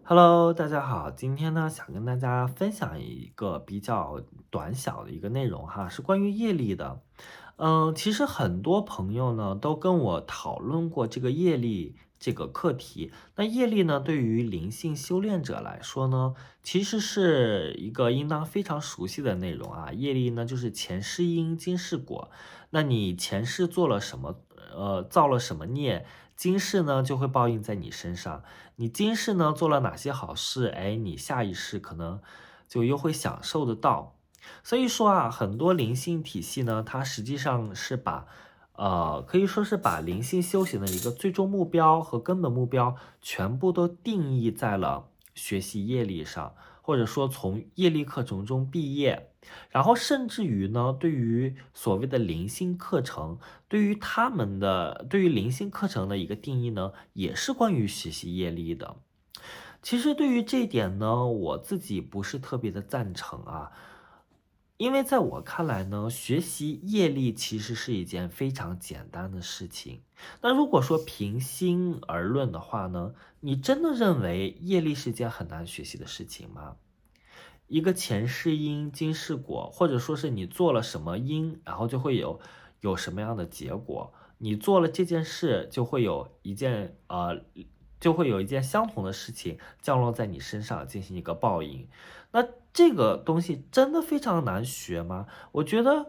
Hello，大家好，今天呢想跟大家分享一个比较短小的一个内容哈，是关于业力的。嗯，其实很多朋友呢都跟我讨论过这个业力这个课题。那业力呢，对于灵性修炼者来说呢，其实是一个应当非常熟悉的内容啊。业力呢，就是前世因，今世果。那你前世做了什么？呃，造了什么孽？今世呢就会报应在你身上。你今世呢做了哪些好事？哎，你下一世可能就又会享受得到。所以说啊，很多灵性体系呢，它实际上是把，呃，可以说是把灵性修行的一个最终目标和根本目标，全部都定义在了学习业力上。或者说从业力课程中毕业，然后甚至于呢，对于所谓的零星课程，对于他们的对于零星课程的一个定义呢，也是关于学习业力的。其实对于这一点呢，我自己不是特别的赞成啊。因为在我看来呢，学习业力其实是一件非常简单的事情。那如果说平心而论的话呢，你真的认为业力是件很难学习的事情吗？一个前世因，今世果，或者说是你做了什么因，然后就会有有什么样的结果？你做了这件事，就会有一件呃。就会有一件相同的事情降落在你身上，进行一个报应。那这个东西真的非常难学吗？我觉得，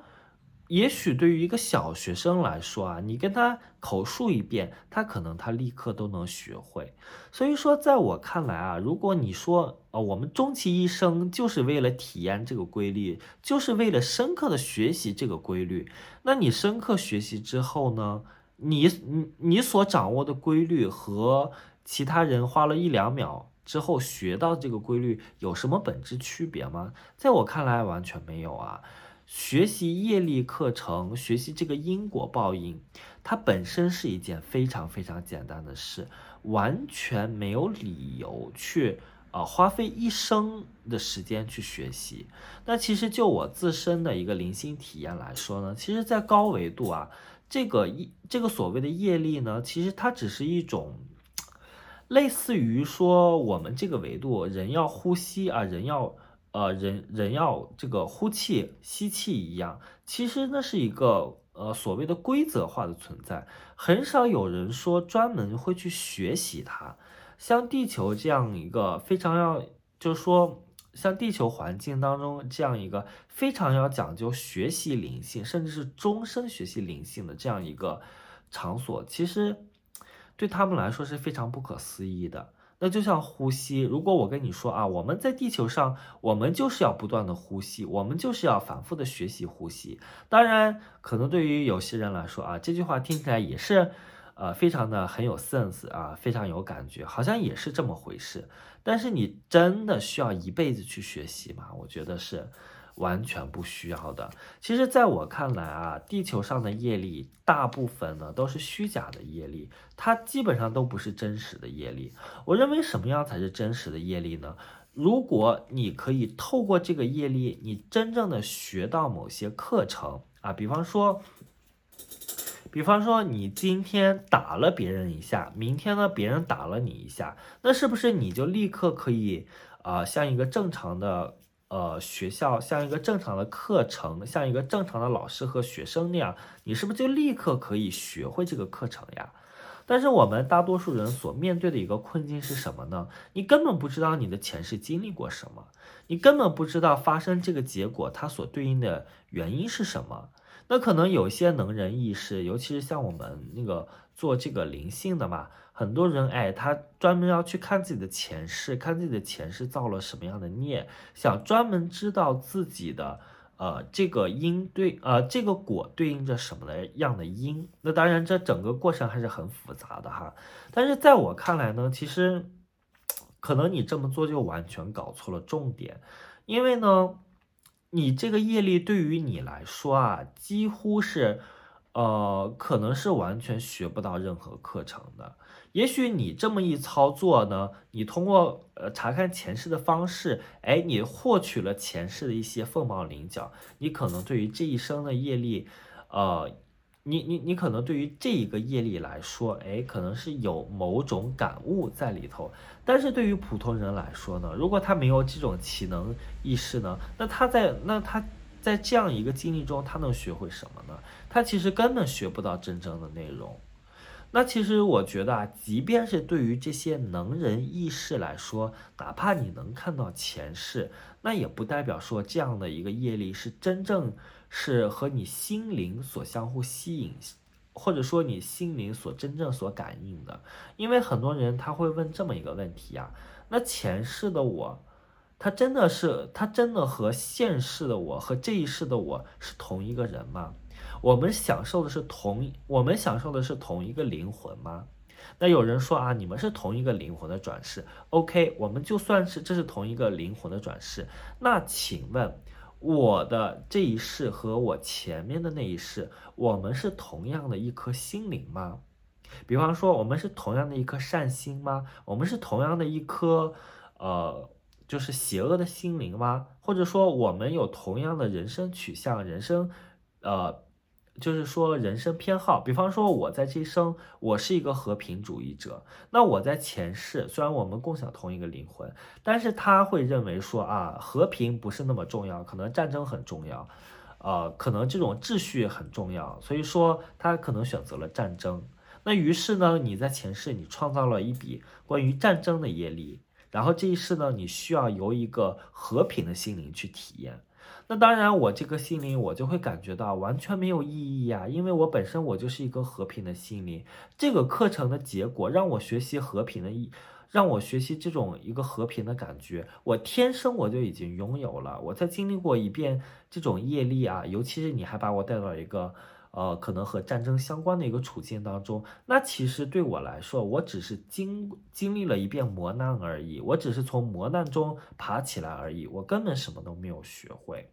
也许对于一个小学生来说啊，你跟他口述一遍，他可能他立刻都能学会。所以说，在我看来啊，如果你说呃，我们终其一生就是为了体验这个规律，就是为了深刻的学习这个规律，那你深刻学习之后呢，你你你所掌握的规律和其他人花了一两秒之后学到这个规律有什么本质区别吗？在我看来完全没有啊。学习业力课程，学习这个因果报应，它本身是一件非常非常简单的事，完全没有理由去啊花费一生的时间去学习。那其实就我自身的一个灵性体验来说呢，其实，在高维度啊，这个一这个所谓的业力呢，其实它只是一种。类似于说，我们这个维度，人要呼吸啊，人要呃，人人要这个呼气、吸气一样，其实那是一个呃所谓的规则化的存在，很少有人说专门会去学习它。像地球这样一个非常要，就是说，像地球环境当中这样一个非常要讲究学习灵性，甚至是终身学习灵性的这样一个场所，其实。对他们来说是非常不可思议的。那就像呼吸，如果我跟你说啊，我们在地球上，我们就是要不断的呼吸，我们就是要反复的学习呼吸。当然，可能对于有些人来说啊，这句话听起来也是，呃，非常的很有 sense 啊，非常有感觉，好像也是这么回事。但是你真的需要一辈子去学习吗？我觉得是。完全不需要的。其实，在我看来啊，地球上的业力大部分呢都是虚假的业力，它基本上都不是真实的业力。我认为什么样才是真实的业力呢？如果你可以透过这个业力，你真正的学到某些课程啊，比方说，比方说你今天打了别人一下，明天呢别人打了你一下，那是不是你就立刻可以啊，像一个正常的？呃，学校像一个正常的课程，像一个正常的老师和学生那样，你是不是就立刻可以学会这个课程呀？但是我们大多数人所面对的一个困境是什么呢？你根本不知道你的前世经历过什么，你根本不知道发生这个结果它所对应的原因是什么。那可能有些能人异士，尤其是像我们那个做这个灵性的嘛。很多人哎，他专门要去看自己的前世，看自己的前世造了什么样的孽，想专门知道自己的呃这个因对呃这个果对应着什么的样的因。那当然，这整个过程还是很复杂的哈。但是在我看来呢，其实可能你这么做就完全搞错了重点，因为呢，你这个业力对于你来说啊，几乎是。呃，可能是完全学不到任何课程的。也许你这么一操作呢，你通过呃查看前世的方式，哎，你获取了前世的一些凤毛麟角，你可能对于这一生的业力，呃，你你你可能对于这一个业力来说，哎，可能是有某种感悟在里头。但是对于普通人来说呢，如果他没有这种启能意识呢，那他在那他在这样一个经历中，他能学会什么呢？他其实根本学不到真正的内容。那其实我觉得啊，即便是对于这些能人异士来说，哪怕你能看到前世，那也不代表说这样的一个业力是真正是和你心灵所相互吸引，或者说你心灵所真正所感应的。因为很多人他会问这么一个问题啊，那前世的我，他真的是他真的和现世的我和这一世的我是同一个人吗？我们享受的是同，我们享受的是同一个灵魂吗？那有人说啊，你们是同一个灵魂的转世，OK，我们就算是这是同一个灵魂的转世。那请问，我的这一世和我前面的那一世，我们是同样的一颗心灵吗？比方说，我们是同样的一颗善心吗？我们是同样的一颗，呃，就是邪恶的心灵吗？或者说，我们有同样的人生取向、人生，呃。就是说，人生偏好，比方说，我在这一生，我是一个和平主义者。那我在前世，虽然我们共享同一个灵魂，但是他会认为说啊，和平不是那么重要，可能战争很重要，呃，可能这种秩序很重要，所以说他可能选择了战争。那于是呢，你在前世你创造了一笔关于战争的业力，然后这一世呢，你需要由一个和平的心灵去体验。那当然，我这个心灵我就会感觉到完全没有意义呀，因为我本身我就是一个和平的心灵。这个课程的结果让我学习和平的意，让我学习这种一个和平的感觉，我天生我就已经拥有了。我在经历过一遍这种业力啊，尤其是你还把我带到一个呃可能和战争相关的一个处境当中，那其实对我来说，我只是经经历了一遍磨难而已，我只是从磨难中爬起来而已，我根本什么都没有学会。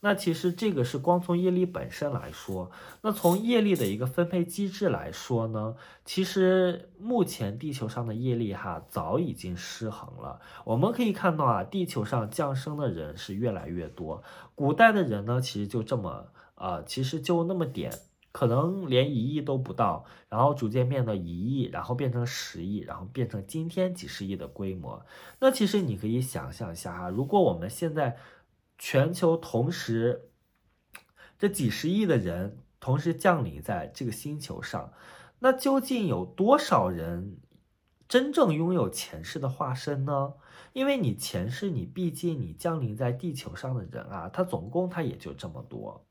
那其实这个是光从业力本身来说，那从业力的一个分配机制来说呢，其实目前地球上的业力哈早已经失衡了。我们可以看到啊，地球上降生的人是越来越多，古代的人呢其实就这么啊，其实就那么点，可能连一亿都不到，然后逐渐变得一亿，然后变成十亿，然后变成今天几十亿的规模。那其实你可以想象一下哈，如果我们现在全球同时，这几十亿的人同时降临在这个星球上，那究竟有多少人真正拥有前世的化身呢？因为你前世，你毕竟你降临在地球上的人啊，他总共他也就这么多。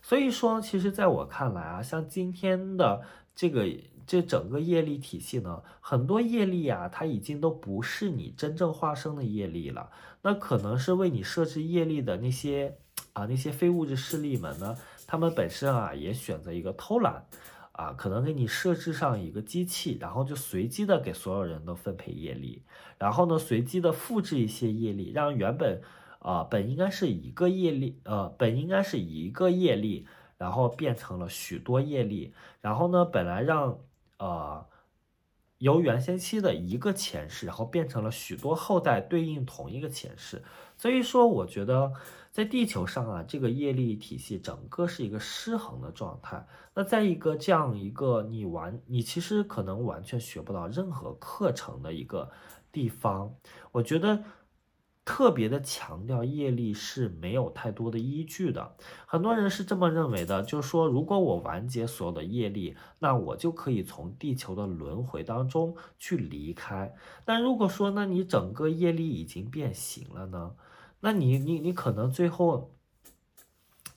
所以说，其实在我看来啊，像今天的这个。这整个业力体系呢，很多业力啊，它已经都不是你真正化生的业力了。那可能是为你设置业力的那些啊，那些非物质势力们呢，他们本身啊也选择一个偷懒啊，可能给你设置上一个机器，然后就随机的给所有人都分配业力，然后呢，随机的复制一些业力，让原本啊本应该是一个业力，呃，本应该是一个业力，然后变成了许多业力，然后呢，本来让呃，由原先期的一个前世，然后变成了许多后代对应同一个前世，所以说我觉得在地球上啊，这个业力体系整个是一个失衡的状态。那在一个这样一个你完，你其实可能完全学不到任何课程的一个地方，我觉得。特别的强调业力是没有太多的依据的，很多人是这么认为的，就是说，如果我完结所有的业力，那我就可以从地球的轮回当中去离开。但如果说呢，你整个业力已经变形了呢，那你你你可能最后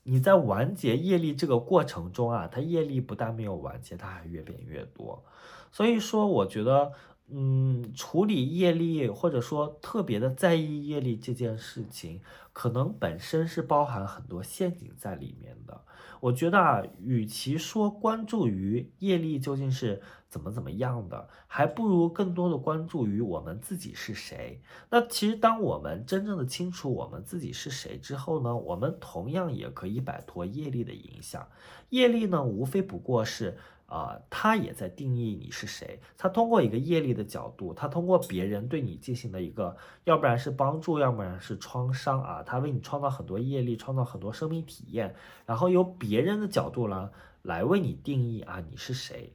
你在完结业力这个过程中啊，它业力不但没有完结，它还越变越多。所以说，我觉得。嗯，处理业力或者说特别的在意业力这件事情，可能本身是包含很多陷阱在里面的。我觉得啊，与其说关注于业力究竟是怎么怎么样的，还不如更多的关注于我们自己是谁。那其实，当我们真正的清楚我们自己是谁之后呢，我们同样也可以摆脱业力的影响。业力呢，无非不过是啊，他也在定义你是谁。他通过一个业力的角度，他通过别人对你进行的一个，要不然是帮助，要不然是创伤啊，他为你创造很多业力，创造很多生命体验，然后由别人的角度呢来为你定义啊，你是谁。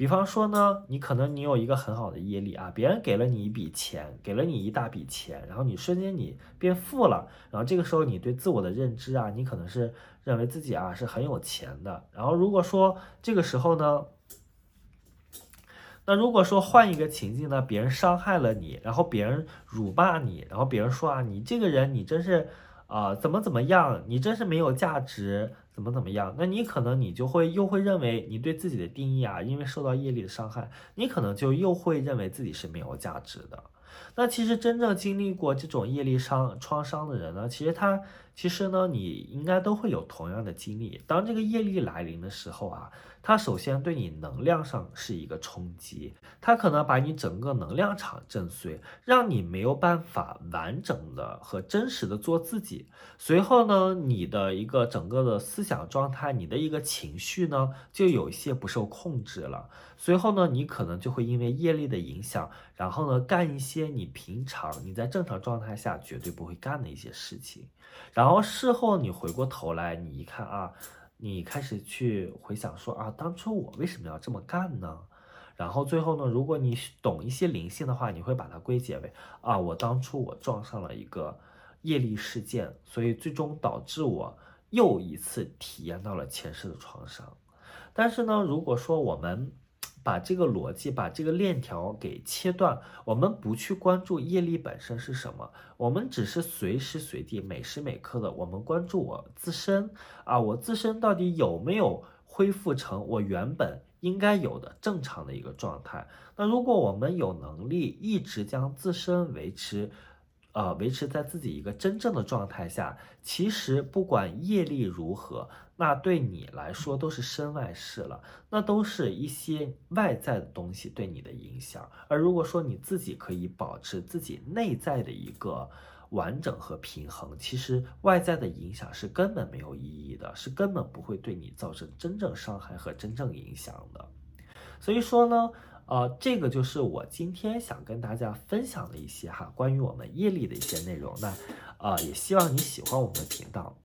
比方说呢，你可能你有一个很好的业力啊，别人给了你一笔钱，给了你一大笔钱，然后你瞬间你变富了，然后这个时候你对自我的认知啊，你可能是认为自己啊是很有钱的。然后如果说这个时候呢，那如果说换一个情境呢，别人伤害了你，然后别人辱骂你，然后别人说啊，你这个人你真是啊怎么怎么样，你真是没有价值。怎么怎么样？那你可能你就会又会认为你对自己的定义啊，因为受到业力的伤害，你可能就又会认为自己是没有价值的。那其实真正经历过这种业力伤创伤的人呢，其实他其实呢，你应该都会有同样的经历。当这个业力来临的时候啊。它首先对你能量上是一个冲击，它可能把你整个能量场震碎，让你没有办法完整的和真实的做自己。随后呢，你的一个整个的思想状态，你的一个情绪呢，就有一些不受控制了。随后呢，你可能就会因为业力的影响，然后呢，干一些些你平常你在正常状态下绝对不会干的一些事情。然后事后你回过头来，你一看啊。你开始去回想说啊，当初我为什么要这么干呢？然后最后呢，如果你懂一些灵性的话，你会把它归结为啊，我当初我撞上了一个业力事件，所以最终导致我又一次体验到了前世的创伤。但是呢，如果说我们把这个逻辑，把这个链条给切断。我们不去关注业力本身是什么，我们只是随时随地、每时每刻的，我们关注我自身啊，我自身到底有没有恢复成我原本应该有的正常的一个状态？那如果我们有能力一直将自身维持。呃，维持在自己一个真正的状态下，其实不管业力如何，那对你来说都是身外事了，那都是一些外在的东西对你的影响。而如果说你自己可以保持自己内在的一个完整和平衡，其实外在的影响是根本没有意义的，是根本不会对你造成真正伤害和真正影响的。所以说呢。呃，这个就是我今天想跟大家分享的一些哈，关于我们业力的一些内容。那，呃，也希望你喜欢我们的频道。